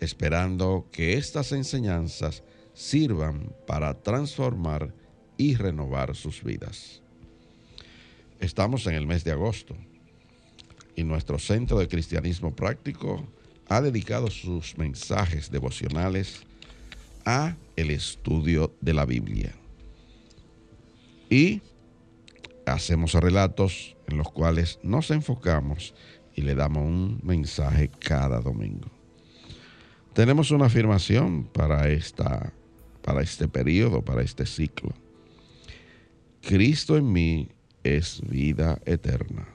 esperando que estas enseñanzas sirvan para transformar y renovar sus vidas. Estamos en el mes de agosto y nuestro Centro de Cristianismo Práctico ha dedicado sus mensajes devocionales a el estudio de la Biblia. Y hacemos relatos en los cuales nos enfocamos y le damos un mensaje cada domingo. Tenemos una afirmación para, esta, para este periodo, para este ciclo. Cristo en mí es vida eterna.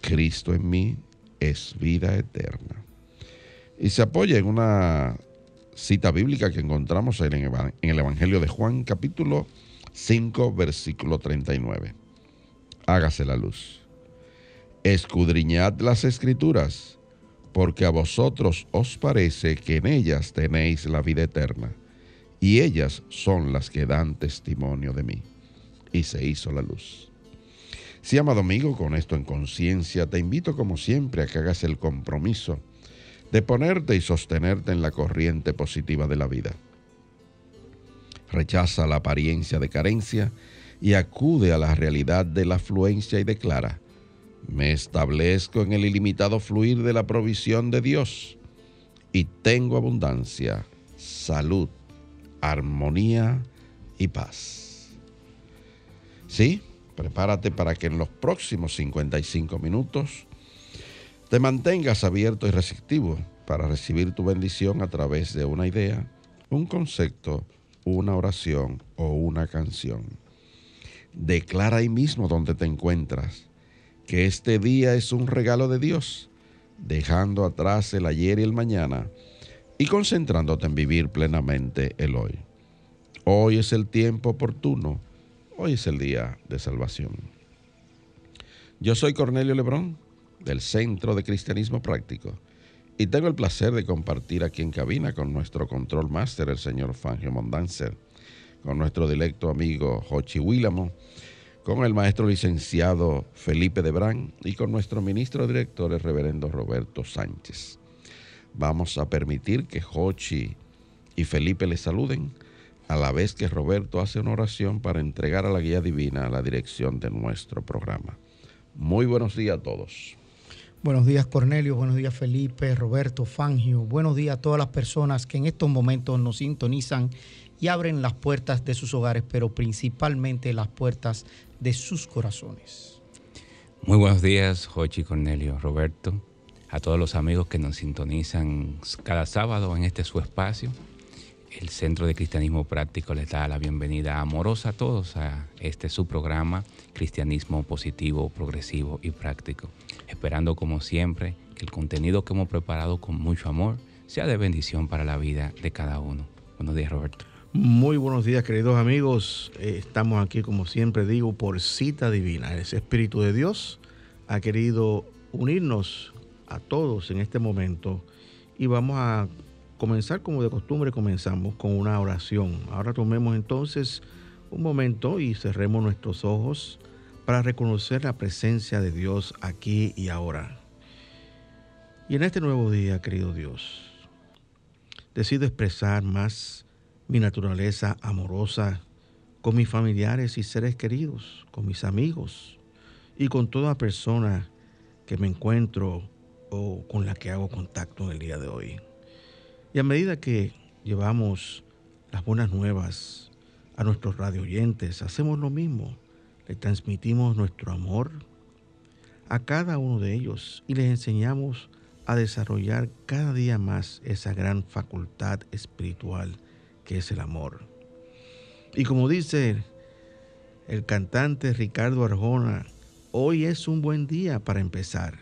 Cristo en mí es vida eterna. Y se apoya en una cita bíblica que encontramos en el Evangelio de Juan capítulo 5 versículo 39. Hágase la luz. Escudriñad las escrituras porque a vosotros os parece que en ellas tenéis la vida eterna, y ellas son las que dan testimonio de mí. Y se hizo la luz. Si, amado amigo, con esto en conciencia, te invito como siempre a que hagas el compromiso de ponerte y sostenerte en la corriente positiva de la vida. Rechaza la apariencia de carencia y acude a la realidad de la afluencia y declara, me establezco en el ilimitado fluir de la provisión de Dios y tengo abundancia, salud, armonía y paz. Sí, prepárate para que en los próximos 55 minutos te mantengas abierto y receptivo para recibir tu bendición a través de una idea, un concepto, una oración o una canción. Declara ahí mismo donde te encuentras que este día es un regalo de Dios, dejando atrás el ayer y el mañana y concentrándote en vivir plenamente el hoy. Hoy es el tiempo oportuno, hoy es el día de salvación. Yo soy Cornelio Lebrón, del Centro de Cristianismo Práctico, y tengo el placer de compartir aquí en cabina con nuestro control máster, el señor Fangio Mondanzer, con nuestro directo amigo Jochi Willamo, con el maestro licenciado Felipe Debrán y con nuestro ministro director, el reverendo Roberto Sánchez. Vamos a permitir que Jochi y Felipe les saluden, a la vez que Roberto hace una oración para entregar a la guía divina la dirección de nuestro programa. Muy buenos días a todos. Buenos días Cornelio, buenos días Felipe, Roberto, Fangio, buenos días a todas las personas que en estos momentos nos sintonizan y abren las puertas de sus hogares, pero principalmente las puertas de sus corazones. Muy buenos días, Jochi Cornelio, Roberto, a todos los amigos que nos sintonizan cada sábado en este su espacio. El Centro de Cristianismo Práctico les da la bienvenida amorosa a todos a este su programa, Cristianismo Positivo, Progresivo y Práctico. Esperando como siempre que el contenido que hemos preparado con mucho amor sea de bendición para la vida de cada uno. Buenos días, Roberto. Muy buenos días, queridos amigos. Eh, estamos aquí, como siempre digo, por cita divina. Ese Espíritu de Dios ha querido unirnos a todos en este momento y vamos a comenzar como de costumbre comenzamos con una oración. Ahora tomemos entonces un momento y cerremos nuestros ojos para reconocer la presencia de Dios aquí y ahora. Y en este nuevo día, querido Dios, decido expresar más mi naturaleza amorosa con mis familiares y seres queridos, con mis amigos y con toda persona que me encuentro o con la que hago contacto en el día de hoy. Y a medida que llevamos las buenas nuevas a nuestros radio oyentes, hacemos lo mismo. Le transmitimos nuestro amor a cada uno de ellos y les enseñamos a desarrollar cada día más esa gran facultad espiritual que es el amor. Y como dice el cantante Ricardo Arjona, hoy es un buen día para empezar,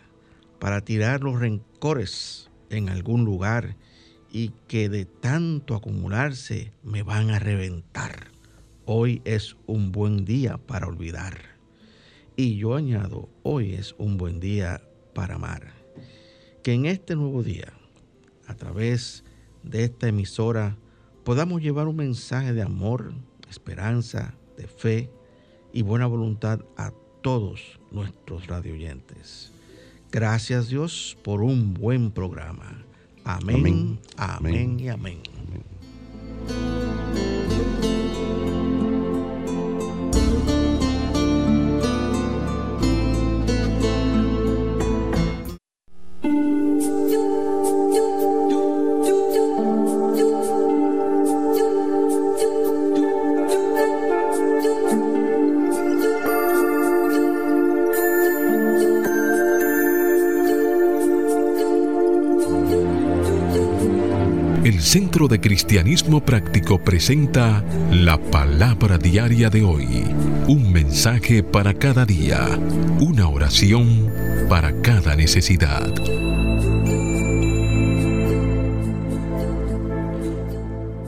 para tirar los rencores en algún lugar y que de tanto acumularse me van a reventar. Hoy es un buen día para olvidar. Y yo añado, hoy es un buen día para amar. Que en este nuevo día, a través de esta emisora, podamos llevar un mensaje de amor, esperanza, de fe y buena voluntad a todos nuestros radioyentes. Gracias Dios por un buen programa. Amén, amén, y amén. Centro de Cristianismo Práctico presenta la palabra diaria de hoy. Un mensaje para cada día. Una oración para cada necesidad.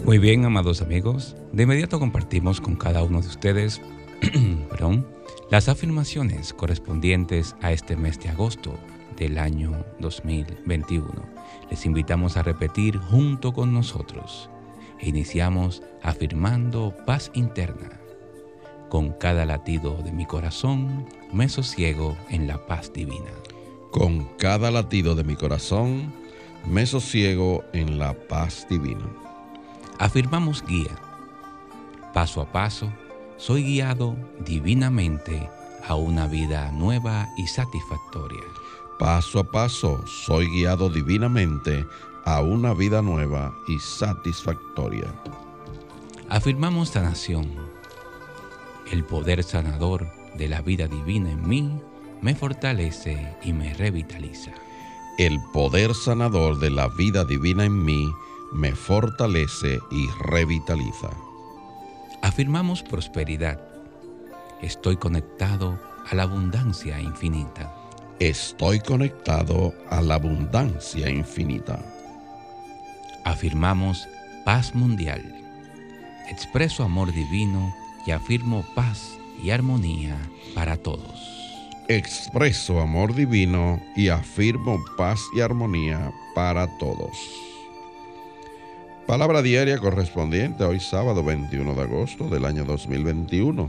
Muy bien, amados amigos. De inmediato compartimos con cada uno de ustedes perdón, las afirmaciones correspondientes a este mes de agosto del año 2021 les invitamos a repetir junto con nosotros. E iniciamos afirmando paz interna. Con cada latido de mi corazón me sosiego en la paz divina. Con cada latido de mi corazón me sosiego en la paz divina. Afirmamos guía. Paso a paso, soy guiado divinamente a una vida nueva y satisfactoria. Paso a paso soy guiado divinamente a una vida nueva y satisfactoria. Afirmamos sanación. El poder sanador de la vida divina en mí me fortalece y me revitaliza. El poder sanador de la vida divina en mí me fortalece y revitaliza. Afirmamos prosperidad. Estoy conectado a la abundancia infinita. Estoy conectado a la abundancia infinita. Afirmamos paz mundial. Expreso amor divino y afirmo paz y armonía para todos. Expreso amor divino y afirmo paz y armonía para todos. Palabra diaria correspondiente a hoy sábado 21 de agosto del año 2021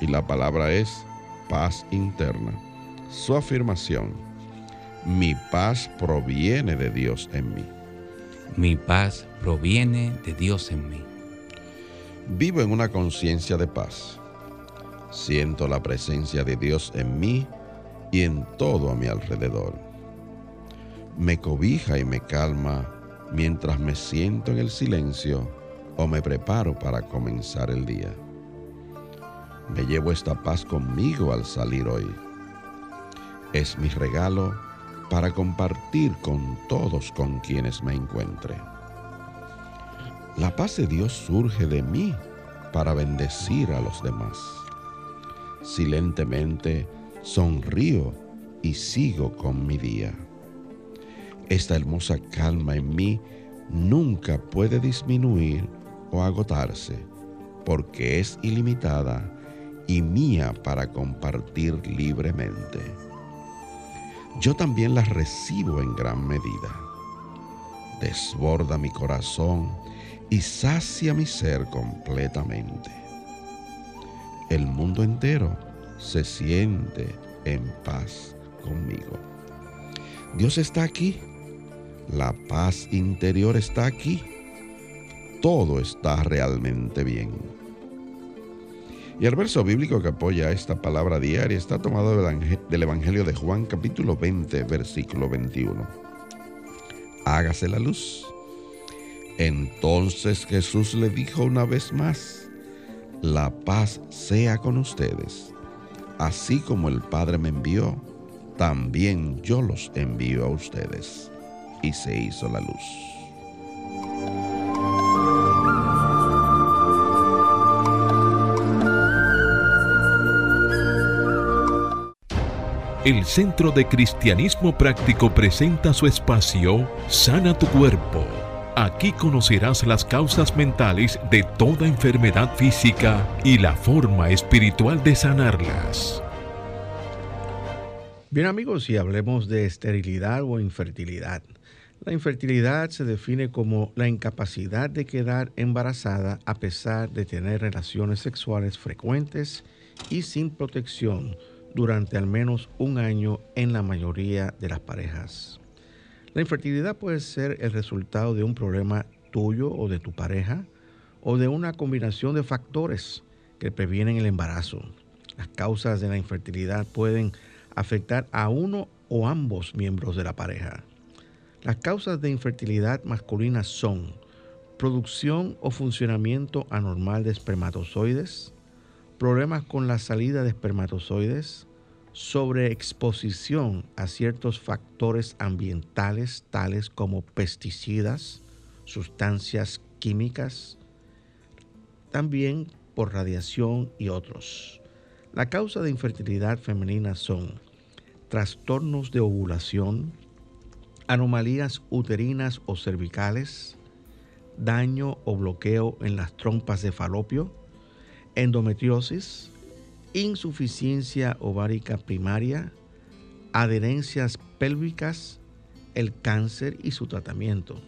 y la palabra es paz interna su afirmación, mi paz proviene de Dios en mí. Mi paz proviene de Dios en mí. Vivo en una conciencia de paz. Siento la presencia de Dios en mí y en todo a mi alrededor. Me cobija y me calma mientras me siento en el silencio o me preparo para comenzar el día. Me llevo esta paz conmigo al salir hoy es mi regalo para compartir con todos con quienes me encuentre. La paz de Dios surge de mí para bendecir a los demás. Silentemente sonrío y sigo con mi día. Esta hermosa calma en mí nunca puede disminuir o agotarse porque es ilimitada y mía para compartir libremente yo también las recibo en gran medida. Desborda mi corazón y sacia mi ser completamente. El mundo entero se siente en paz conmigo. Dios está aquí. La paz interior está aquí. Todo está realmente bien. Y el verso bíblico que apoya esta palabra diaria está tomado del Evangelio de Juan capítulo 20, versículo 21. Hágase la luz. Entonces Jesús le dijo una vez más, la paz sea con ustedes. Así como el Padre me envió, también yo los envío a ustedes. Y se hizo la luz. El Centro de Cristianismo Práctico presenta su espacio Sana tu Cuerpo. Aquí conocerás las causas mentales de toda enfermedad física y la forma espiritual de sanarlas. Bien amigos, y hablemos de esterilidad o infertilidad. La infertilidad se define como la incapacidad de quedar embarazada a pesar de tener relaciones sexuales frecuentes y sin protección durante al menos un año en la mayoría de las parejas. La infertilidad puede ser el resultado de un problema tuyo o de tu pareja o de una combinación de factores que previenen el embarazo. Las causas de la infertilidad pueden afectar a uno o ambos miembros de la pareja. Las causas de infertilidad masculina son producción o funcionamiento anormal de espermatozoides, problemas con la salida de espermatozoides, sobreexposición a ciertos factores ambientales tales como pesticidas, sustancias químicas, también por radiación y otros. La causa de infertilidad femenina son trastornos de ovulación, anomalías uterinas o cervicales, daño o bloqueo en las trompas de falopio, endometriosis, insuficiencia ovárica primaria, adherencias pélvicas, el cáncer y su tratamiento.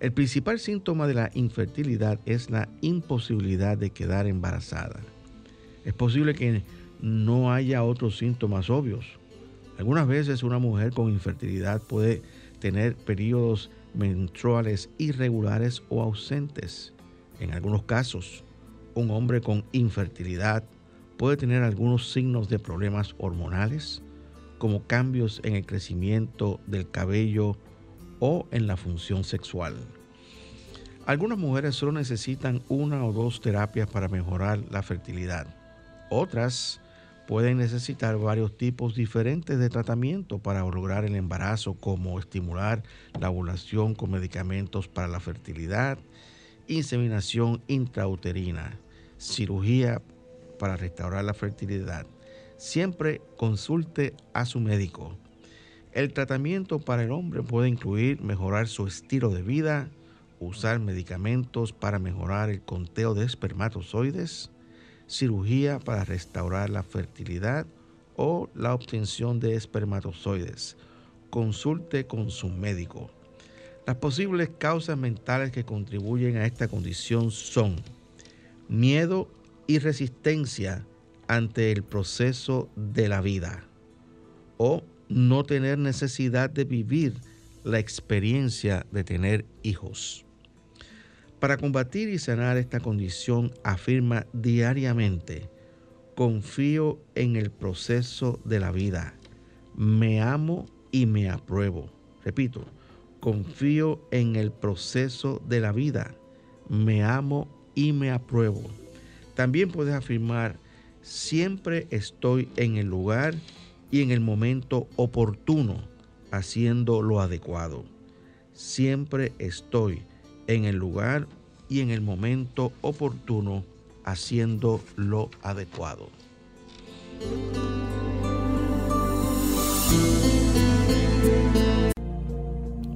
El principal síntoma de la infertilidad es la imposibilidad de quedar embarazada. Es posible que no haya otros síntomas obvios. Algunas veces una mujer con infertilidad puede tener periodos menstruales irregulares o ausentes. En algunos casos, un hombre con infertilidad puede tener algunos signos de problemas hormonales, como cambios en el crecimiento del cabello o en la función sexual. Algunas mujeres solo necesitan una o dos terapias para mejorar la fertilidad. Otras pueden necesitar varios tipos diferentes de tratamiento para lograr el embarazo, como estimular la ovulación con medicamentos para la fertilidad, inseminación intrauterina, cirugía para restaurar la fertilidad. Siempre consulte a su médico. El tratamiento para el hombre puede incluir mejorar su estilo de vida, usar medicamentos para mejorar el conteo de espermatozoides, cirugía para restaurar la fertilidad o la obtención de espermatozoides. Consulte con su médico. Las posibles causas mentales que contribuyen a esta condición son miedo y resistencia ante el proceso de la vida o no tener necesidad de vivir la experiencia de tener hijos. Para combatir y sanar esta condición afirma diariamente, confío en el proceso de la vida, me amo y me apruebo. Repito, confío en el proceso de la vida, me amo y me apruebo. También puedes afirmar, siempre estoy en el lugar y en el momento oportuno haciendo lo adecuado. Siempre estoy en el lugar y en el momento oportuno haciendo lo adecuado.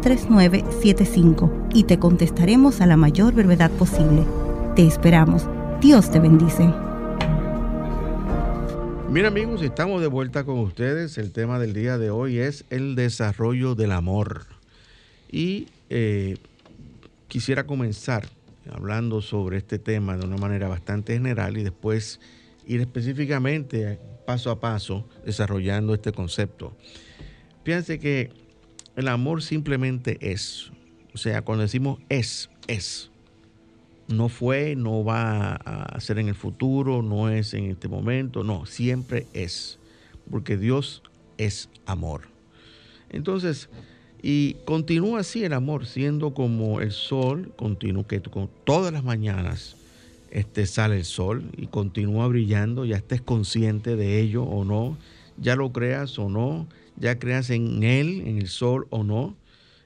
809-350-3975 y te contestaremos a la mayor brevedad posible. Te esperamos. Dios te bendice. Bien amigos, estamos de vuelta con ustedes. El tema del día de hoy es el desarrollo del amor. Y eh, quisiera comenzar hablando sobre este tema de una manera bastante general y después ir específicamente paso a paso desarrollando este concepto. Fíjense que el amor simplemente es. O sea, cuando decimos es, es no fue, no va a ser en el futuro, no es en este momento, no, siempre es, porque Dios es amor. Entonces, y continúa así el amor, siendo como el sol, continúa que con todas las mañanas este, sale el sol y continúa brillando, ya estés consciente de ello o no, ya lo creas o no, ya creas en él, en el sol o no.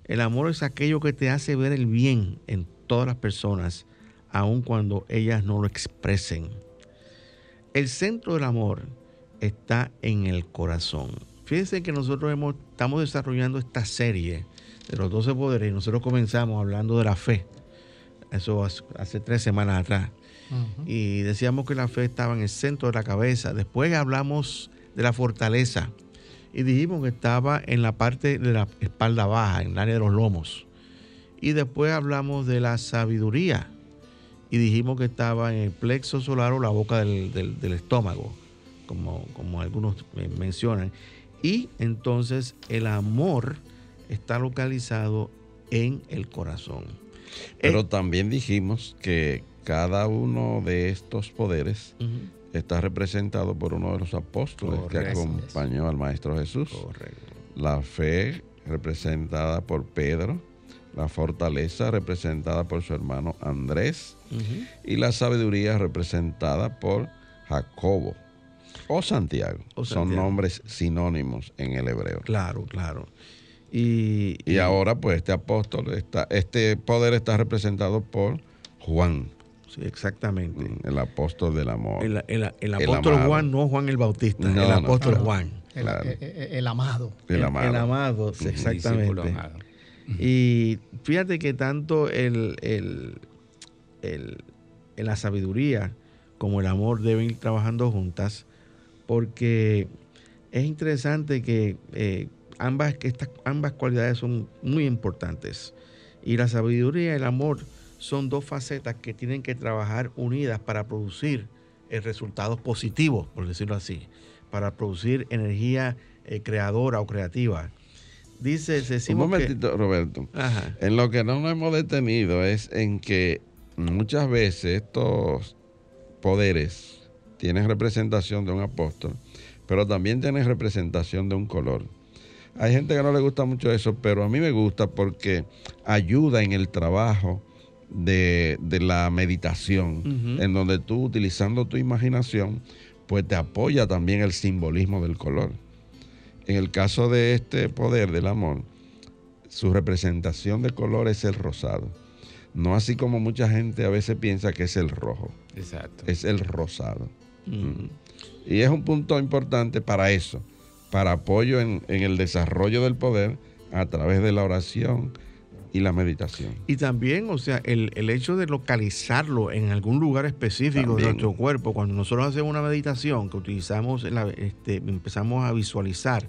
El amor es aquello que te hace ver el bien en todas las personas aun cuando ellas no lo expresen. El centro del amor está en el corazón. Fíjense que nosotros hemos, estamos desarrollando esta serie de los 12 poderes y nosotros comenzamos hablando de la fe. Eso hace tres semanas atrás. Y decíamos que la fe estaba en el centro de la cabeza. Después hablamos de la fortaleza y dijimos que estaba en la parte de la espalda baja, en el área de los lomos. Y después hablamos de la sabiduría y dijimos que estaba en el plexo solar o la boca del, estómago, como, como algunos mencionan. Y entonces el amor está localizado en el corazón. Pero eh, también dijimos que cada uno de estos poderes está representado por uno de los apóstoles que acompañó al Maestro Jesús. La fe representada por Pedro, la fortaleza representada por su hermano Andrés y la sabiduría representada por Jacobo o Santiago. Son nombres sinónimos en el hebreo. Claro, claro. Y, ahora pues este apóstol, está, este poder está representado por Juan. Sí, exactamente. Mm, el apóstol del amor. El, apóstol Juan, no Juan el Bautista, el apóstol Juan. El, amado. El, amado. El amado, exactamente. Y fíjate que tanto el, la sabiduría como el amor deben ir trabajando juntas, porque es interesante que eh, ambas, estas, ambas cualidades son muy importantes. Y la sabiduría y el amor son dos facetas que tienen que trabajar unidas para producir eh, resultados positivos, por decirlo así, para producir energía eh, creadora o creativa. Dice, Un momentito, Roberto. En lo que no nos hemos detenido es en que muchas veces estos poderes tienen representación de un apóstol, pero también tienen representación de un color. Hay gente que no le gusta mucho eso, pero a mí me gusta porque ayuda en el trabajo de, la meditación, en donde tú utilizando tu imaginación, pues te apoya también el simbolismo del color. En el caso de este poder del amor, su representación de color es el rosado. No así como mucha gente a veces piensa que es el rojo. Exacto. Es el rosado. Y es un punto importante para eso, para apoyo en, el desarrollo del poder a través de la oración y la meditación. Y también, o sea, el, hecho de localizarlo en algún lugar específico de nuestro cuerpo, cuando nosotros hacemos una meditación que utilizamos, este, empezamos a visualizar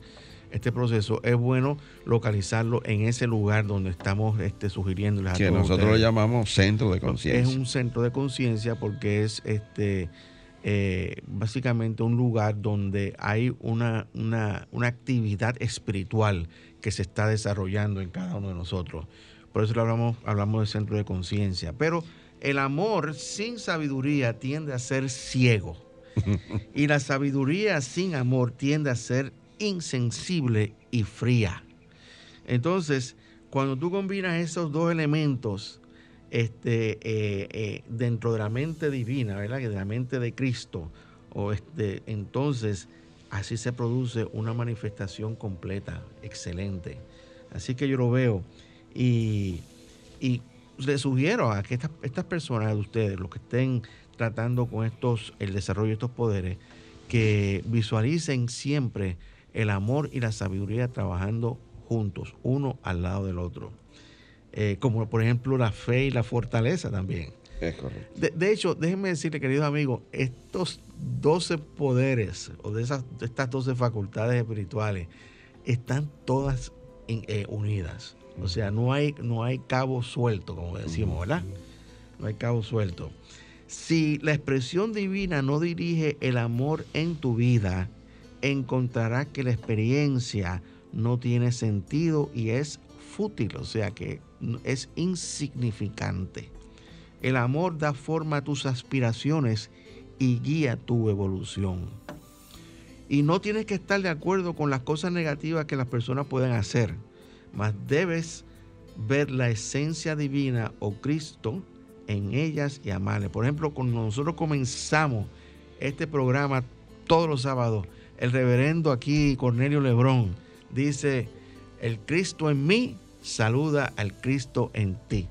este proceso, es bueno localizarlo en ese lugar donde estamos este, sugiriendo. Que nosotros lo llamamos centro de conciencia. Es un centro de conciencia porque es este eh, básicamente un lugar donde hay una, una, una actividad espiritual que se está desarrollando en cada uno de nosotros. Por eso hablamos, hablamos de centro de conciencia. Pero el amor sin sabiduría tiende a ser ciego. y la sabiduría sin amor tiende a ser insensible y fría. Entonces, cuando tú combinas esos dos elementos este, eh, eh, dentro de la mente divina, ¿verdad? De la mente de Cristo, o este, entonces así se produce una manifestación completa, excelente. Así que yo lo veo y, y les sugiero a que estas, estas personas de ustedes, los que estén tratando con estos, el desarrollo de estos poderes, que visualicen siempre el amor y la sabiduría trabajando juntos, uno al lado del otro. Eh, como por ejemplo la fe y la fortaleza también. Es correcto. De, hecho, déjenme decirle, queridos amigos, estos 12 poderes o de, esas, estas 12 facultades espirituales están todas eh, unidas. O sea, no hay, no hay cabo suelto, como decimos, ¿verdad? No hay cabo suelto. Si la expresión divina no dirige el amor en tu vida, encontrarás que la experiencia no tiene sentido y es fútil, o sea que es insignificante. El amor da forma a tus aspiraciones y guía tu evolución. Y no tienes que estar de acuerdo con las cosas negativas que las personas pueden hacer, mas debes ver la esencia divina o Cristo en ellas y amarle. Por ejemplo, cuando nosotros comenzamos este programa todos los sábados, el reverendo aquí, Cornelio Lebrón, dice, el Cristo en mí saluda al Cristo en ti.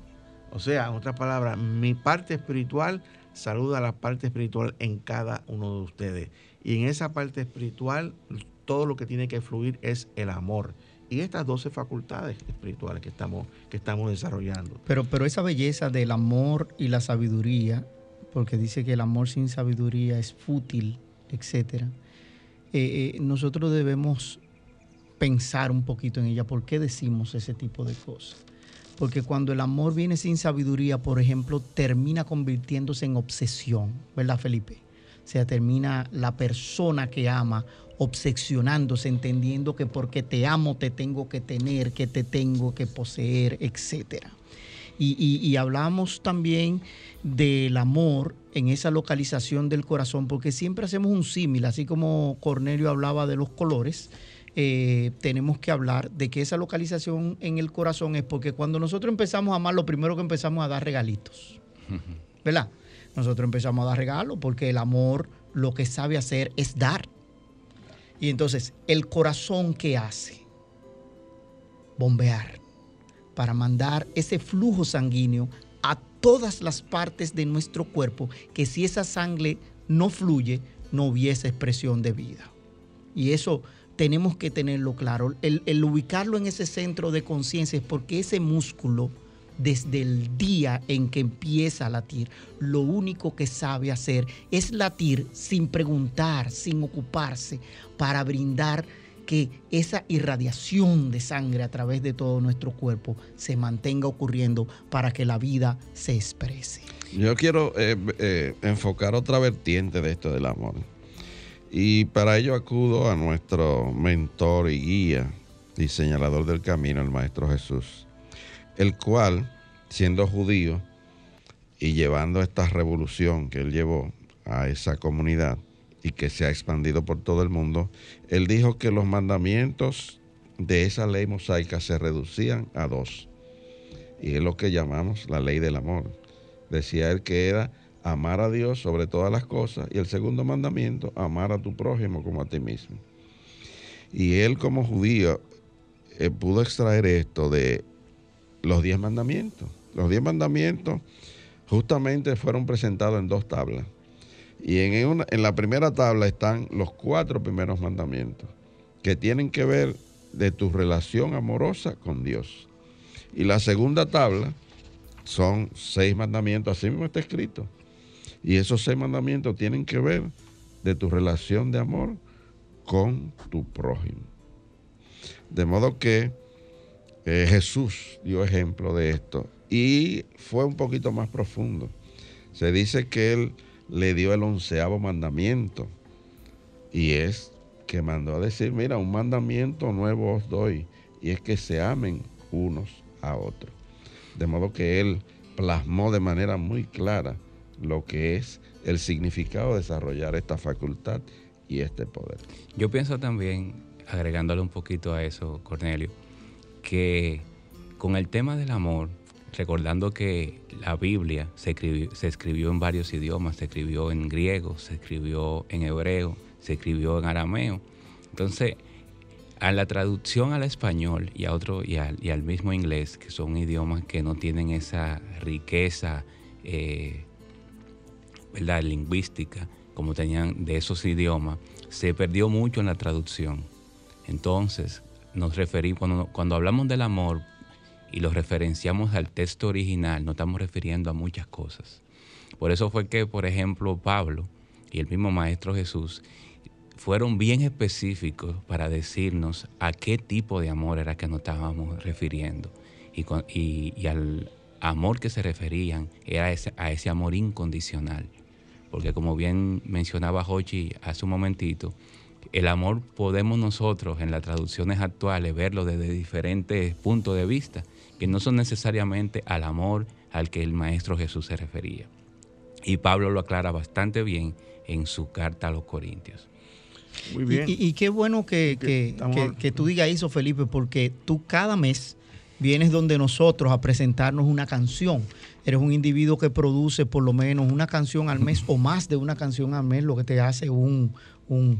O sea, en otras palabras, mi parte espiritual saluda a la parte espiritual en cada uno de ustedes. Y en esa parte espiritual, todo lo que tiene que fluir es el amor. Y estas 12 facultades espirituales que estamos, que estamos desarrollando. Pero, pero esa belleza del amor y la sabiduría, porque dice que el amor sin sabiduría es fútil, etc. Eh, eh, nosotros debemos pensar un poquito en ella. ¿Por qué decimos ese tipo de cosas? Porque cuando el amor viene sin sabiduría, por ejemplo, termina convirtiéndose en obsesión, ¿verdad, Felipe? O sea, termina la persona que ama obsesionándose, entendiendo que porque te amo te tengo que tener, que te tengo que poseer, etc. Y, y hablamos también del amor en esa localización del corazón, porque siempre hacemos un símil, así como Cornelio hablaba de los colores, eh, tenemos que hablar de que esa localización en el corazón es porque cuando nosotros empezamos a amar, lo primero que empezamos a dar regalitos. ¿Verdad? Nosotros empezamos a dar regalos porque el amor lo que sabe hacer es dar. Y entonces, el corazón que hace? Bombear para mandar ese flujo sanguíneo a todas las partes de nuestro cuerpo, que si esa sangre no fluye, no hubiese expresión de vida. Y eso tenemos que tenerlo claro. El, ubicarlo en ese centro de conciencia es porque ese músculo, desde el día en que empieza a latir, lo único que sabe hacer es latir sin preguntar, sin ocuparse, para brindar que esa irradiación de sangre a través de todo nuestro cuerpo se mantenga ocurriendo para que la vida se exprese. Yo quiero eh, eh, enfocar otra vertiente de esto del amor. Y para ello acudo a nuestro mentor y guía y señalador del camino, el Maestro Jesús, el cual, siendo judío y llevando esta revolución que él llevó a esa comunidad y que se ha expandido por todo el mundo, él dijo que los mandamientos de esa ley mosaica se reducían a dos. Y es lo que llamamos la ley del amor. Decía él que era amar a Dios sobre todas las cosas. Y el segundo mandamiento, amar a tu prójimo como a ti mismo. Y él como judío eh, pudo extraer esto de los diez mandamientos. Los diez mandamientos justamente fueron presentados en dos tablas. Y en, en la primera tabla están los cuatro primeros mandamientos, que tienen que ver de tu relación amorosa con Dios. Y la segunda tabla son seis mandamientos, así mismo está escrito, y esos seis mandamientos tienen que ver de tu relación de amor con tu prójimo. De modo que Jesús dio ejemplo de esto y fue un poquito más profundo. Se dice que él le dio el onceavo mandamiento y es que mandó a decir, mira, un mandamiento nuevo os doy y es que se amen unos a otros. De modo que él plasmó de manera muy clara lo que es el significado de desarrollar esta facultad y este poder. Yo pienso también, agregándole un poquito a eso, Cornelio, que con el tema del amor, recordando que la Biblia se escribió, se escribió en varios idiomas, se escribió en griego, se escribió en hebreo, se escribió en arameo. Entonces, a la traducción al español y, a otro, y, al, mismo inglés, que son idiomas que no tienen esa riqueza eh, ¿verdad? lingüística, como tenían de esos idiomas, se perdió mucho en la traducción. Entonces, nos referimos, cuando, hablamos del amor y lo referenciamos al texto original, nos estamos refiriendo a muchas cosas. Por eso fue que, por ejemplo, Pablo y el mismo Maestro Jesús fueron bien específicos para decirnos a qué tipo de amor era que nos estábamos refiriendo. Y, al amor que se referían era a ese amor incondicional. Porque como bien mencionaba Hochi hace un momentito, el amor podemos nosotros en las traducciones actuales verlo desde diferentes puntos de vista, que no son necesariamente al amor al que el Maestro Jesús se refería. Y Pablo lo aclara bastante bien en su carta a los Corintios. Muy bien. Y, qué bueno que, que, tú digas eso, Felipe, porque tú cada mes vienes donde nosotros a presentarnos una canción. Eres un individuo que produce por lo menos una canción al mes o más de una canción al mes, lo que te hace un, un,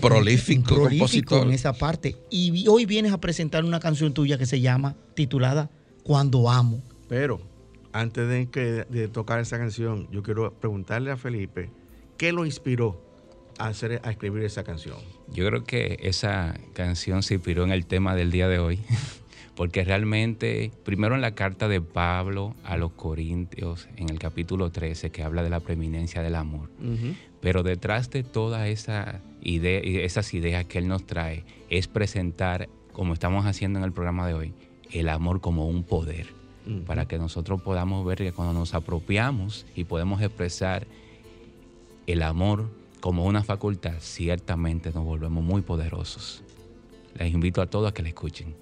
prolífico, prolífico en esa parte. Y hoy vienes a presentar una canción tuya que se llama, titulada Cuando Amo. Pero antes de, de tocar esa canción, yo quiero preguntarle a Felipe, ¿qué lo inspiró a, hacer, a escribir esa canción? Yo creo que esa canción se inspiró en el tema del día de hoy, porque realmente, primero en la carta de Pablo a los Corintios, en el capítulo 13, que habla de la preeminencia del amor, pero detrás de todas esa idea, esas ideas que él nos trae, es presentar, como estamos haciendo en el programa de hoy, el amor como un poder, para que nosotros podamos ver que cuando nos apropiamos y podemos expresar el amor como una facultad, ciertamente nos volvemos muy poderosos. Les invito a todos a que la escuchen.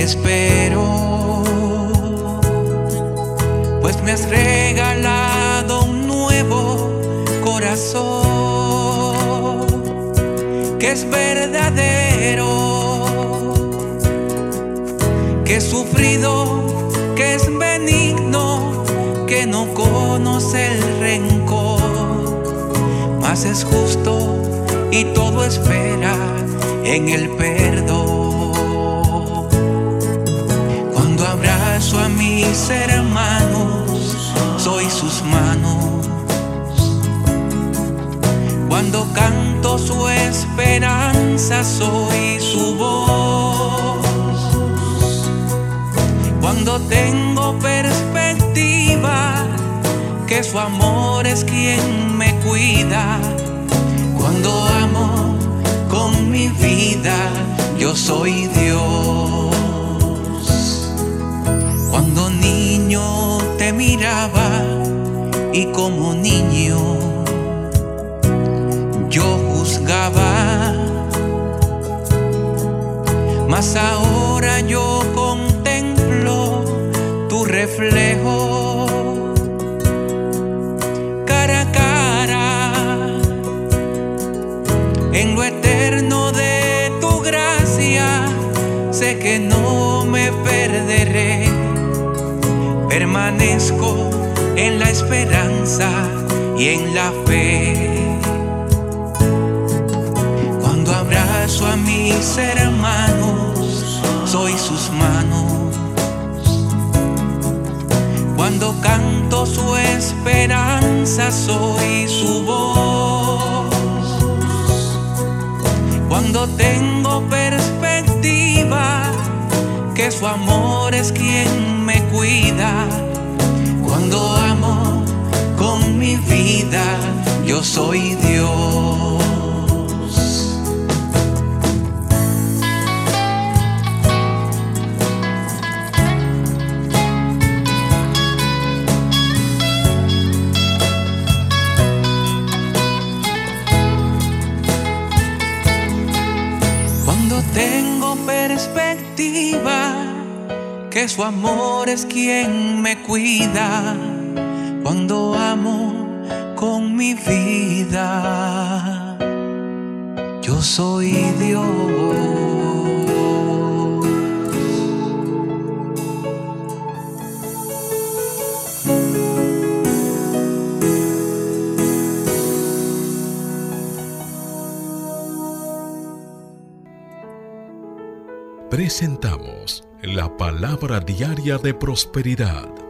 Espero, pues me has regalado un nuevo corazón que es verdadero, que es sufrido, que es benigno, que no conoce el rencor, más es justo y todo espera en el perdón. Hermanos, soy sus manos. Cuando canto su esperanza, soy su voz. Cuando tengo perspectiva, que su amor es quien me cuida. Cuando amo con mi vida, yo soy Dios. Y como niño yo juzgaba, mas ahora yo contemplo tu reflejo cara a cara en lo eterno de tu gracia. Sé que esperanza y en la fe. Cuando abrazo a mis hermanos, soy sus manos. Cuando canto su esperanza, soy su voz. Cuando tengo perspectiva, que su amor es quien me cuida. Cuando mi vida, yo soy Dios. Cuando tengo perspectiva, que su amor es quien me cuida. Cuando amo con mi vida, yo soy Dios. Presentamos la palabra diaria de prosperidad,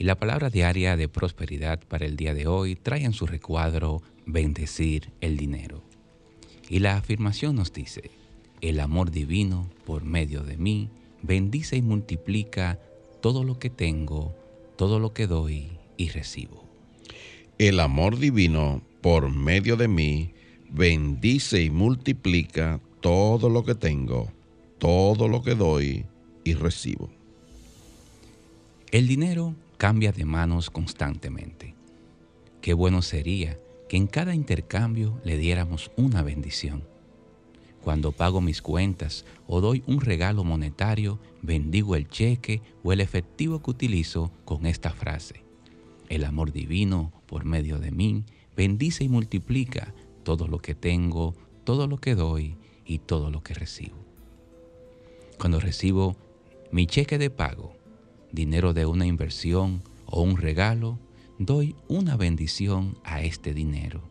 y la palabra diaria de prosperidad para el día de hoy trae en su recuadro bendecir el dinero. Y la afirmación nos dice, el amor divino por medio de mí bendice y multiplica todo lo que tengo, todo lo que doy y recibo. El amor divino por medio de mí bendice y multiplica todo lo que tengo, todo lo que doy y recibo. El dinero cambia de manos constantemente. Qué bueno sería que en cada intercambio le diéramos una bendición. Cuando pago mis cuentas o doy un regalo monetario, bendigo el cheque o el efectivo que utilizo con esta frase. El amor divino, por medio de mí, bendice y multiplica todo lo que tengo, todo lo que doy y todo lo que recibo. Cuando recibo mi cheque de pago, dinero de una inversión o un regalo, doy una bendición a este dinero.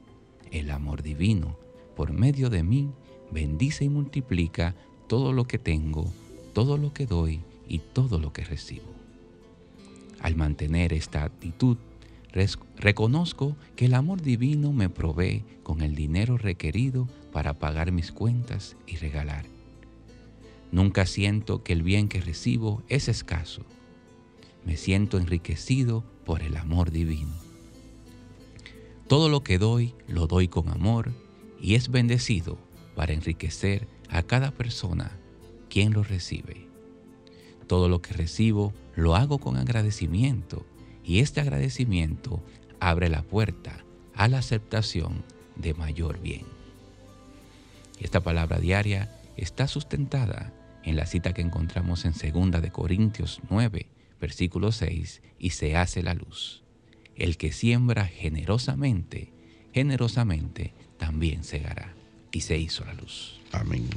El amor divino, por medio de mí, bendice y multiplica todo lo que tengo, todo lo que doy y todo lo que recibo. Al mantener esta actitud, reconozco que el amor divino me provee con el dinero requerido para pagar mis cuentas y regalar. Nunca siento que el bien que recibo es escaso me siento enriquecido por el amor divino. Todo lo que doy, lo doy con amor y es bendecido para enriquecer a cada persona quien lo recibe. Todo lo que recibo lo hago con agradecimiento y este agradecimiento abre la puerta a la aceptación de mayor bien. Esta palabra diaria está sustentada en la cita que encontramos en 2 de Corintios 9, versículo 6, y se hace la luz. El que siembra generosamente, generosamente también segará. Y se hizo la luz. Amén.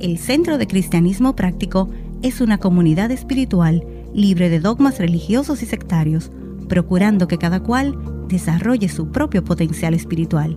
El Centro de Cristianismo Práctico es una comunidad espiritual libre de dogmas religiosos y sectarios, procurando que cada cual desarrolle su propio potencial espiritual.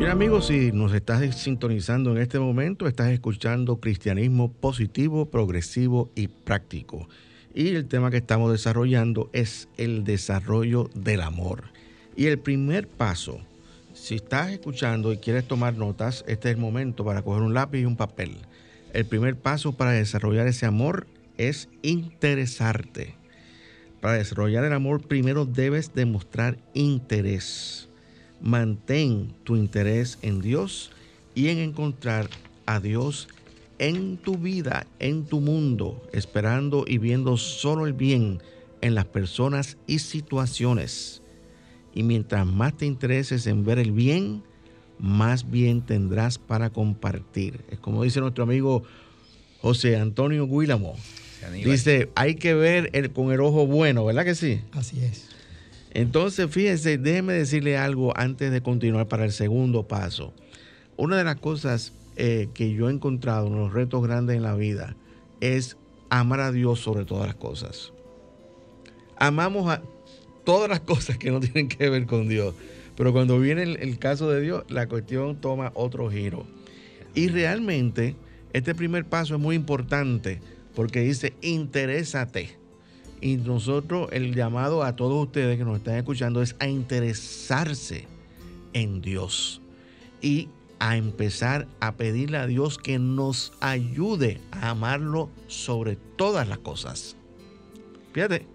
Bien amigos, si nos estás sintonizando en este momento, estás escuchando Cristianismo positivo, progresivo y práctico. Y el tema que estamos desarrollando es el desarrollo del amor. Y el primer paso, si estás escuchando y quieres tomar notas, este es el momento para coger un lápiz y un papel. El primer paso para desarrollar ese amor es interesarte. Para desarrollar el amor primero debes demostrar interés. Mantén tu interés en Dios y en encontrar a Dios en tu vida, en tu mundo, esperando y viendo solo el bien en las personas y situaciones. Y mientras más te intereses en ver el bien, más bien tendrás para compartir. Es como dice nuestro amigo José Antonio Guílamo. Dice, hay que ver el, con el ojo bueno, ¿verdad que sí? Así es. Entonces, fíjense, déjeme decirle algo antes de continuar para el segundo paso. Una de las cosas eh, que yo he encontrado, uno de los retos grandes en la vida, es amar a Dios sobre todas las cosas. Amamos a todas las cosas que no tienen que ver con Dios. Pero cuando viene el, caso de Dios, la cuestión toma otro giro. Y realmente, este primer paso es muy importante porque dice, interésate. Y nosotros, el llamado a todos ustedes que nos están escuchando es a interesarse en Dios. Y a empezar a pedirle a Dios que nos ayude a amarlo sobre todas las cosas. Fíjate,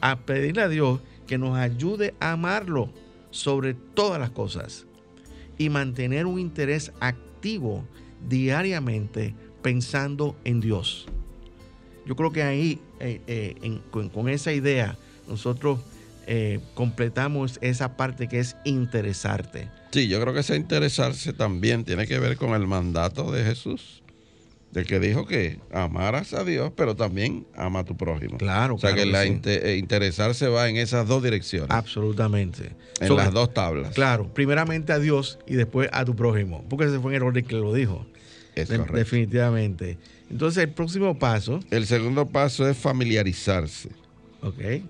a pedirle a Dios que nos ayude a amarlo sobre todas las cosas y mantener un interés activo diariamente pensando en Dios. Yo creo que ahí, eh, eh, con, esa idea, nosotros eh, completamos esa parte que es interesarte. Sí, yo creo que ese interesarse también tiene que ver con el mandato de Jesús, de que dijo que amaras a Dios, pero también ama a tu prójimo. Claro, O sea que, la eh, interesarse va en esas dos direcciones. Absolutamente. En las dos tablas. Claro, primeramente a Dios y después a tu prójimo, porque ese fue el error de que lo dijo. Es correcto. Definitivamente. Entonces, el próximo paso. El segundo paso es familiarizarse. Ok.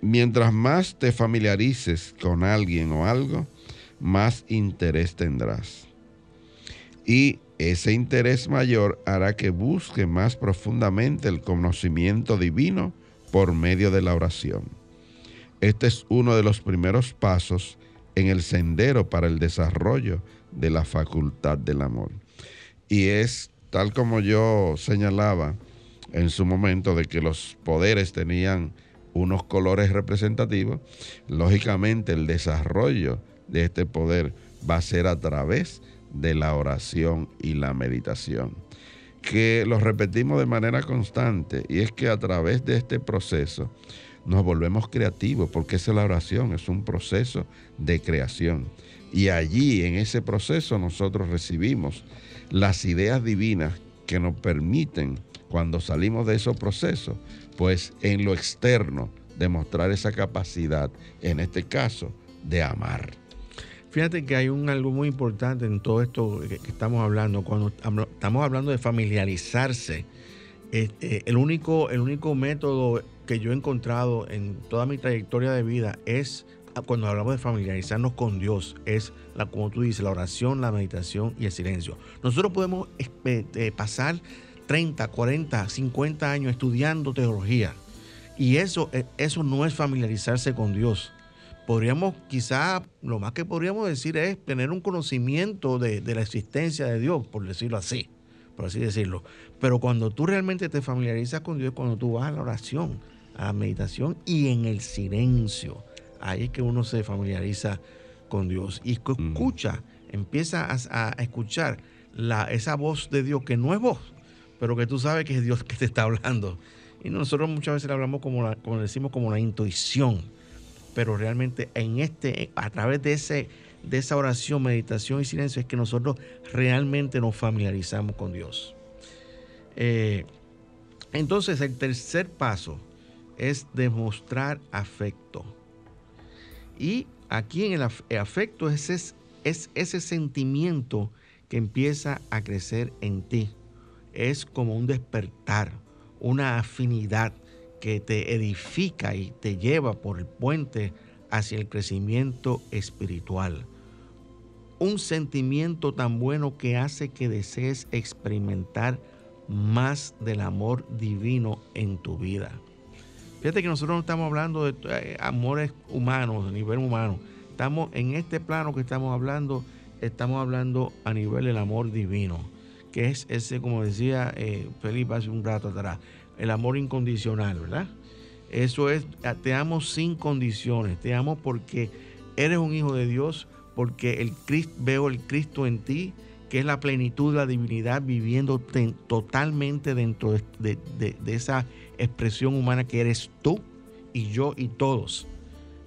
Mientras más te familiarices con alguien o algo, más interés tendrás. Y ese interés mayor hará que busque más profundamente el conocimiento divino por medio de la oración. Este es uno de los primeros pasos en el sendero para el desarrollo de la facultad del amor. Y es tal como yo señalaba en su momento de que los poderes tenían unos colores representativos, lógicamente el desarrollo de este poder va a ser a través de la oración y la meditación. Que lo repetimos de manera constante y es que a través de este proceso nos volvemos creativos porque esa es la oración, es un proceso de creación. Y allí en ese proceso nosotros recibimos las ideas divinas que nos permiten cuando salimos de esos procesos, pues en lo externo demostrar esa capacidad, en este caso, de amar. Fíjate que hay un algo muy importante en todo esto que, estamos hablando. Cuando estamos hablando de familiarizarse, este, el, único, el único método que yo he encontrado en toda mi trayectoria de vida es cuando hablamos de familiarizarnos con Dios, es como tú dices, la oración, la meditación y el silencio. Nosotros podemos eh, eh, pasar 30, 40, 50 años estudiando teología y eso, eh, eso no es familiarizarse con Dios podríamos quizá, lo más que podríamos decir es tener un conocimiento de, la existencia de Dios, por decirlo así, por así decirlo. Pero cuando tú realmente te familiarizas con Dios, cuando tú vas a la oración, a la meditación y en el silencio, ahí es que uno se familiariza con Dios y escucha, empieza a, escuchar la, esa voz de Dios que no es voz, pero que tú sabes que es Dios que te está hablando. Y nosotros muchas veces le hablamos como, como decimos, como la intuición pero realmente en este, a través de, ese, de esa oración, meditación y silencio es que nosotros realmente nos familiarizamos con Dios. Eh, entonces el tercer paso es demostrar afecto. Y aquí en el afecto es, es, es ese sentimiento que empieza a crecer en ti. Es como un despertar, una afinidad que te edifica y te lleva por el puente hacia el crecimiento espiritual. Un sentimiento tan bueno que hace que desees experimentar más del amor divino en tu vida. Fíjate que nosotros no estamos hablando de eh, amores humanos, a nivel humano. Estamos en este plano que estamos hablando, estamos hablando a nivel del amor divino, que es ese, como decía eh, Felipe hace un rato atrás, el amor incondicional, ¿verdad? Eso es, te amo sin condiciones, te amo porque eres un hijo de Dios, porque el veo el Cristo en ti, que es la plenitud de la divinidad viviendo totalmente dentro de, esa expresión humana que eres tú y yo y todos.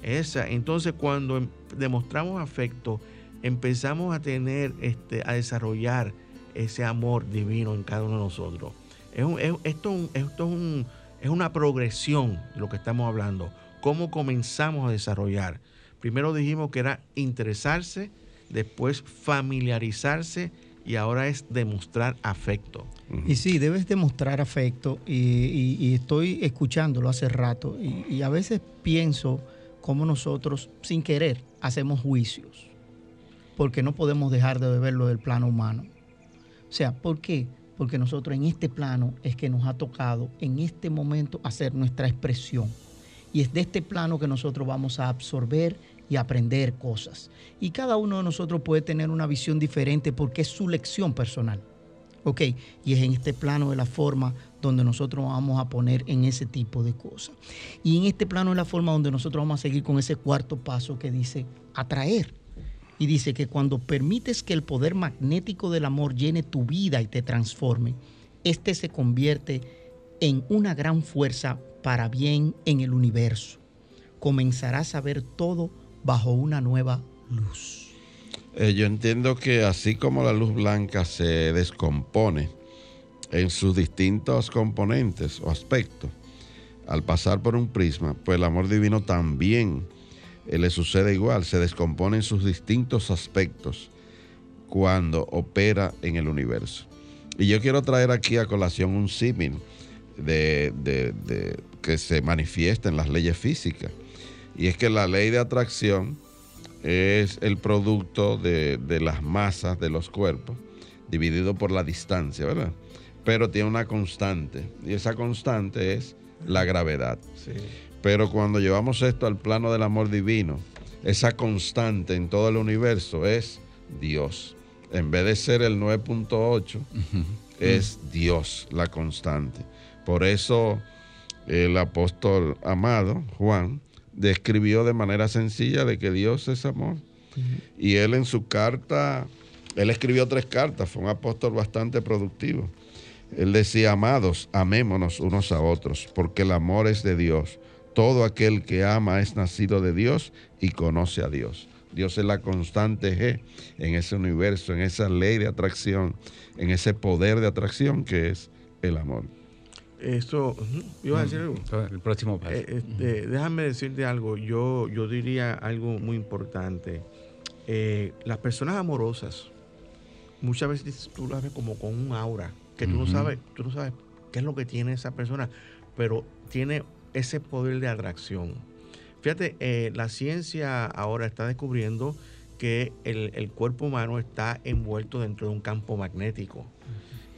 Esa, entonces cuando em, demostramos afecto, empezamos a tener, este, a desarrollar ese amor divino en cada uno de nosotros. Es esto, esto es, es una progresión de lo que estamos hablando. ¿Cómo comenzamos a desarrollar? Primero dijimos que era interesarse, después familiarizarse y ahora es demostrar afecto. Y sí, debes demostrar afecto y, estoy escuchándolo hace rato y, a veces pienso cómo nosotros sin querer hacemos juicios, porque no podemos dejar de verlo del plano humano. O sea, ¿por qué? Porque nosotros en este plano es que nos ha tocado en este momento hacer nuestra expresión. Y es de este plano que nosotros vamos a absorber y aprender cosas. Y cada uno de nosotros puede tener una visión diferente porque es su lección personal. ¿Ok? Y es en este plano de la forma donde nosotros vamos a poner en ese tipo de cosas. Y en este plano de la forma donde nosotros vamos a seguir con ese cuarto paso que dice atraer. Y dice que cuando permites que el poder magnético del amor llene tu vida y te transforme, este se convierte en una gran fuerza para bien en el universo. Comenzarás a ver todo bajo una nueva luz. Eh, yo entiendo que así como la luz blanca se descompone en sus distintos componentes o aspectos, al pasar por un prisma, pues el amor divino también eh, le sucede igual, se descompone en sus distintos aspectos cuando opera en el universo. Y yo quiero traer aquí a colación un símil de, que se manifiesta en las leyes físicas. Y es que la ley de atracción es el producto de, las masas de los cuerpos dividido por la distancia, ¿verdad? Pero tiene una constante y esa constante es la gravedad. Pero cuando llevamos esto al plano del amor divino, esa constante en todo el universo es Dios. En vez de ser el 9.8, es Dios la constante. Por eso el apóstol amado, Juan, describió de manera sencilla de que Dios es amor. Y él en su carta, él escribió tres cartas, fue un apóstol bastante productivo. Él decía, amados, amémonos unos a otros, porque el amor es de Dios. Todo aquel que ama es nacido de Dios y conoce a Dios. Dios es la constante G en ese universo, en esa ley de atracción, en ese poder de atracción que es el amor. Eso, yo a decir algo. El próximo paso. Eh, este, déjame decirte algo. Yo, yo diría algo muy importante. Eh, las personas amorosas, muchas veces tú las ves como con un aura, que tú no sabes, tú no sabes qué es lo que tiene esa persona, pero tiene ese poder de atracción. Fíjate, eh, la ciencia ahora está descubriendo que el, el, cuerpo humano está envuelto dentro de un campo magnético.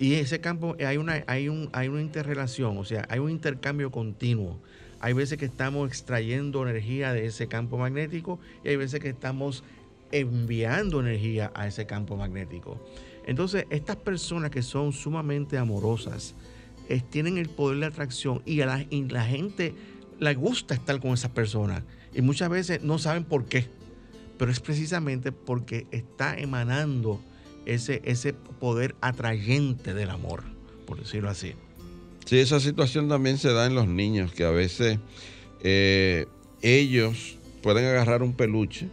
Y ese campo hay una, hay, un, hay una interrelación, o sea, hay un intercambio continuo. Hay veces que estamos extrayendo energía de ese campo magnético y hay veces que estamos enviando energía a ese campo magnético. Entonces, estas personas que son sumamente amorosas tienen el poder de atracción y a la, la gente le gusta estar con esas personas. Y muchas veces no saben por qué, pero es precisamente porque está emanando ese, ese poder atrayente del amor, por decirlo así. Sí, esa situación también se da en los niños, que a veces eh, ellos pueden agarrar un peluche,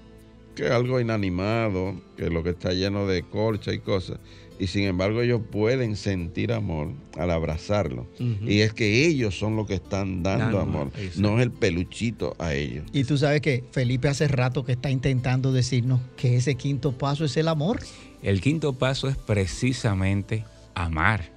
que es algo inanimado, que es lo que está lleno de colcha y cosas, y sin embargo ellos pueden sentir amor al abrazarlo. Y es que ellos son los que están dando amor, no es el peluchito a ellos. Y tú sabes que Felipe hace rato que está intentando decirnos que ese quinto paso es el amor. El quinto paso es precisamente amar.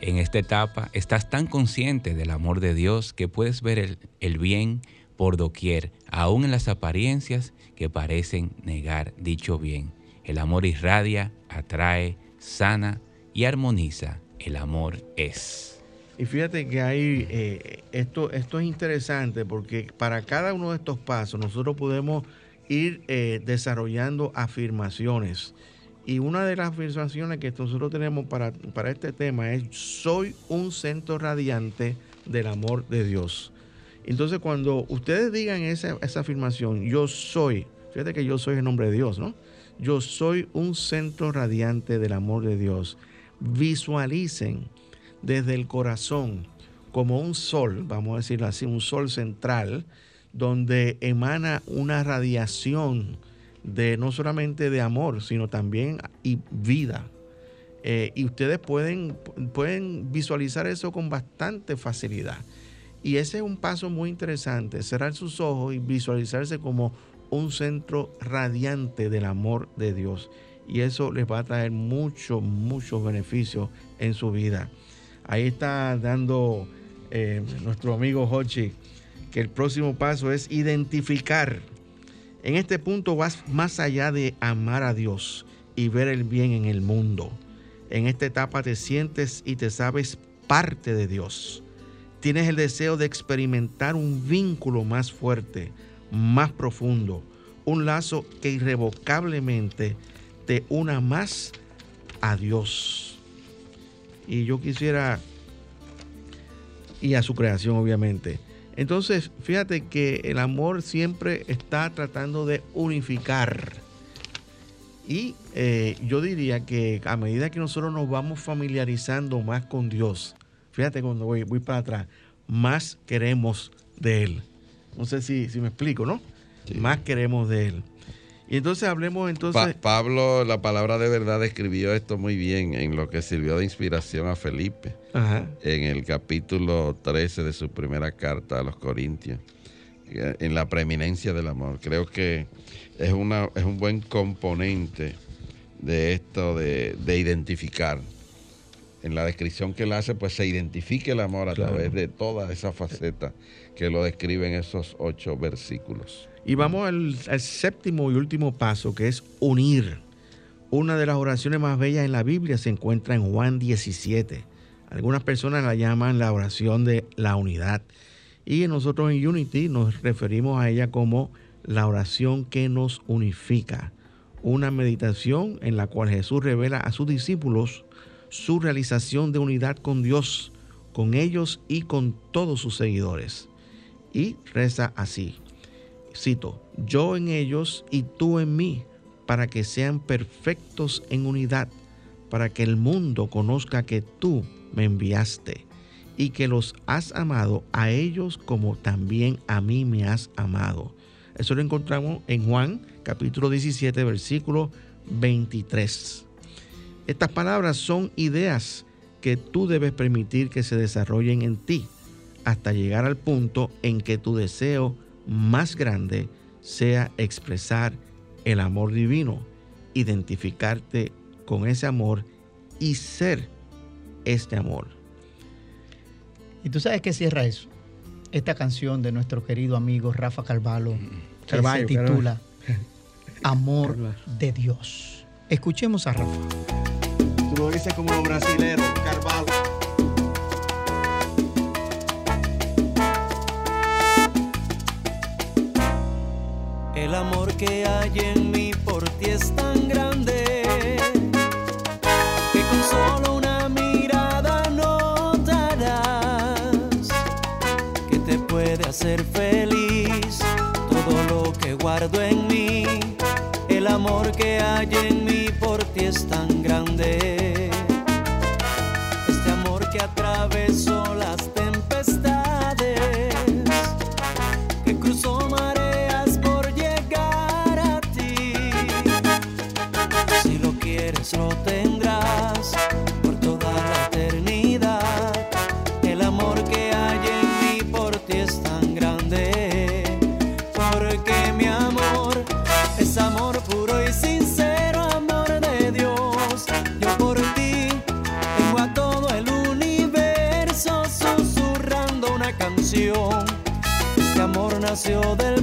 En esta etapa estás tan consciente del amor de Dios que puedes ver el, el, bien por doquier, aún en las apariencias que parecen negar dicho bien. El amor irradia, atrae, sana y armoniza el amor es. Y fíjate que hay, eh, esto, esto es interesante porque para cada uno de estos pasos nosotros podemos ir eh, desarrollando afirmaciones. Y una de las afirmaciones que nosotros tenemos para, para este tema es, soy un centro radiante del amor de Dios. Entonces cuando ustedes digan esa, esa afirmación, yo soy, fíjate que yo soy el nombre de Dios, ¿no? Yo soy un centro radiante del amor de Dios. Visualicen desde el corazón como un sol, vamos a decirlo así, un sol central, donde emana una radiación de no solamente de amor, sino también y vida. Eh, y ustedes pueden, pueden visualizar eso con bastante facilidad. Y ese es un paso muy interesante, cerrar sus ojos y visualizarse como un centro radiante del amor de Dios. Y eso les va a traer muchos, muchos beneficios en su vida. Ahí está dando eh, nuestro amigo Hochi que el próximo paso es identificar. En este punto vas más allá de amar a Dios y ver el bien en el mundo. En esta etapa te sientes y te sabes parte de Dios. Tienes el deseo de experimentar un vínculo más fuerte, más profundo, un lazo que irrevocablemente te una más a Dios. Y yo quisiera, y a su creación obviamente. Entonces, fíjate que el amor siempre está tratando de unificar. Y eh, yo diría que a medida que nosotros nos vamos familiarizando más con Dios, fíjate cuando voy, voy para atrás, más queremos de Él. No sé si, si me explico, ¿no? Más queremos de Él. Y entonces hablemos entonces... Pablo, la palabra de verdad, escribió esto muy bien en lo que sirvió de inspiración a Felipe, en el capítulo 13 de su primera carta a los Corintios, en la preeminencia del amor. Creo que es, una, es un buen componente de esto de, identificar. En la descripción que él hace, pues se identifica el amor a través de toda esa faceta que lo describen esos ocho versículos. Y vamos al, séptimo y último paso, que es unir. Una de las oraciones más bellas en la Biblia se encuentra en Juan 17. Algunas personas la llaman la oración de la unidad. Y nosotros en Unity nos referimos a ella como la oración que nos unifica. Una meditación en la cual Jesús revela a sus discípulos su realización de unidad con Dios, con ellos y con todos sus seguidores. Y reza así cito, yo en ellos y tú en mí, para que sean perfectos en unidad, para que el mundo conozca que tú me enviaste y que los has amado a ellos como también a mí me has amado. Eso lo encontramos en Juan capítulo 17 versículo 23. Estas palabras son ideas que tú debes permitir que se desarrollen en ti hasta llegar al punto en que tu deseo más grande sea expresar el amor divino, identificarte con ese amor y ser este amor. ¿Y tú sabes qué cierra eso? Esta canción de nuestro querido amigo Rafa Carvalho, que se titula Amor de Dios. Escuchemos a Rafa. Tú lo dices como brasilero, Carvalho. El amor que hay en mí por ti es tan grande que con solo una mirada notarás que te puede hacer feliz todo lo que guardo en mí. El amor que hay en mí por ti es tan grande. Nació del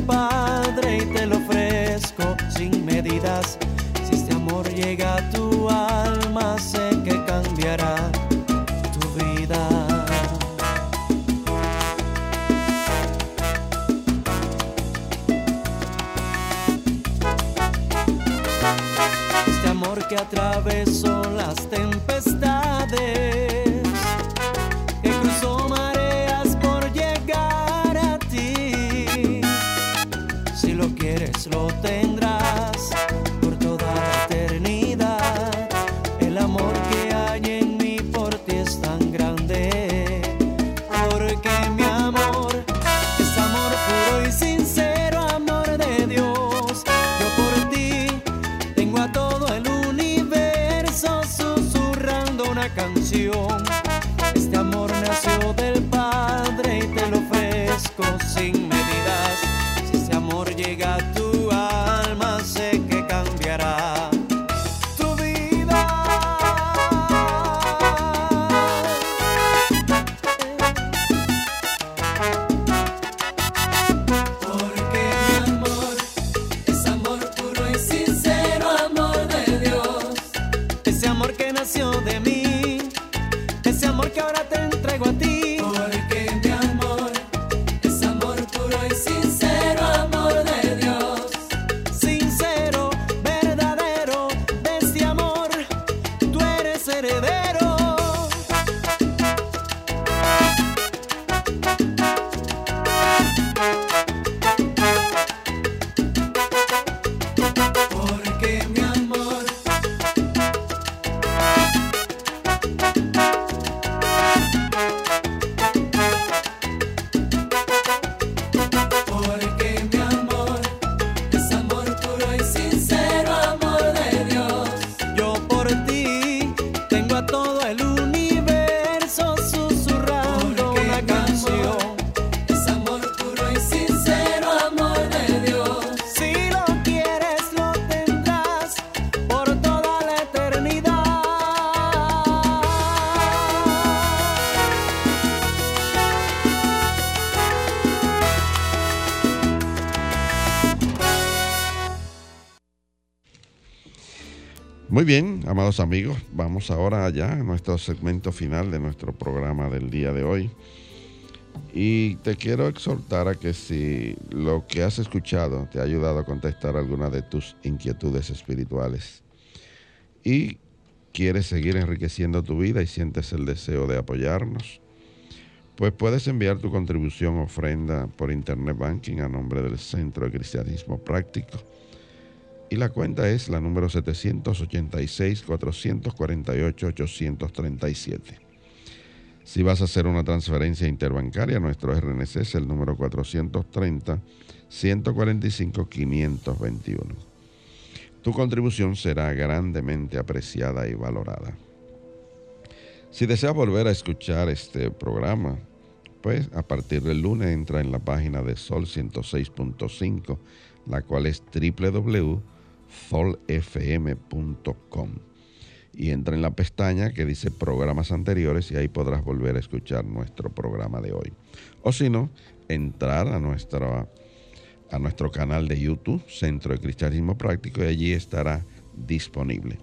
amigos, vamos ahora ya a nuestro segmento final de nuestro programa del día de hoy. Y te quiero exhortar a que si lo que has escuchado te ha ayudado a contestar alguna de tus inquietudes espirituales y quieres seguir enriqueciendo tu vida y sientes el deseo de apoyarnos, pues puedes enviar tu contribución ofrenda por Internet Banking a nombre del Centro de Cristianismo Práctico y la cuenta es la número 786-448-837. Si vas a hacer una transferencia interbancaria, nuestro RNC es el número 430-145-521. Tu contribución será grandemente apreciada y valorada. Si deseas volver a escuchar este programa, pues a partir del lunes entra en la página de Sol 106.5, la cual es www.solfm.com. Y entra en la pestaña que dice programas anteriores y ahí podrás volver a escuchar nuestro programa de hoy. O si no, entrar a, nuestra, a nuestro canal de YouTube, Centro de Cristianismo Práctico, y allí estará disponible.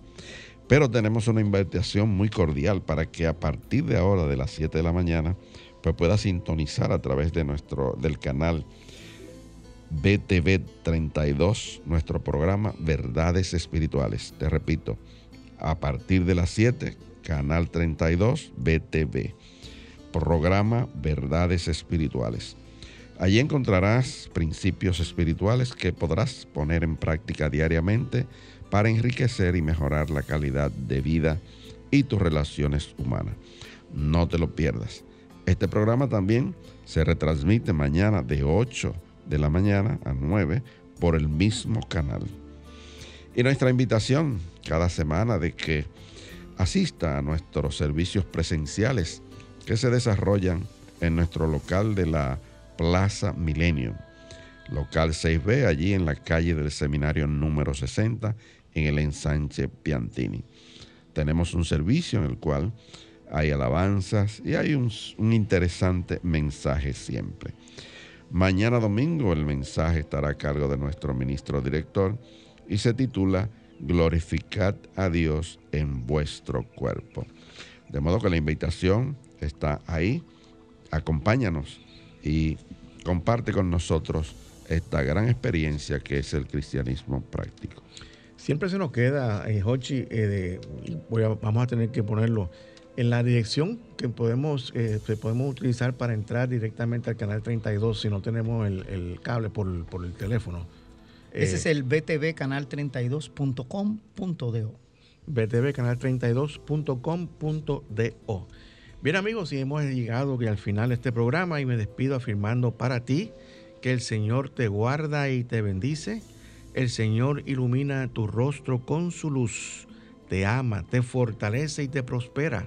Pero tenemos una invitación muy cordial para que a partir de ahora, de las 7 de la mañana, pues puedas sintonizar a través de nuestro, del canal BTV 32, nuestro programa Verdades Espirituales. Te repito, a partir de las 7, canal 32, BTV, programa Verdades Espirituales. Allí encontrarás principios espirituales que podrás poner en práctica diariamente para enriquecer y mejorar la calidad de vida y tus relaciones humanas. No te lo pierdas. Este programa también se retransmite mañana de 8 de la mañana a 9 por el mismo canal. Y nuestra invitación cada semana de que asista a nuestros servicios presenciales que se desarrollan en nuestro local de la Plaza Milenio, local 6B, allí en la calle del seminario número 60, en el ensanche Piantini. Tenemos un servicio en el cual hay alabanzas y hay un, un interesante mensaje siempre. Mañana domingo el mensaje estará a cargo de nuestro ministro director y se titula Glorificad a Dios en vuestro cuerpo. De modo que la invitación está ahí. Acompáñanos y comparte con nosotros esta gran experiencia que es el cristianismo práctico. Siempre se nos queda, eh, Hochi, eh, vamos a tener que ponerlo en la dirección que podemos, eh, podemos utilizar para entrar directamente al canal 32 si no tenemos el, cable por, el teléfono. Ese es el btvcanal32.com.do. btvcanal32.com.do. Bien amigos, y hemos llegado al final de este programa y me despido afirmando para ti que el Señor te guarda y te bendice. El Señor ilumina tu rostro con su luz, te ama, te fortalece y te prospera.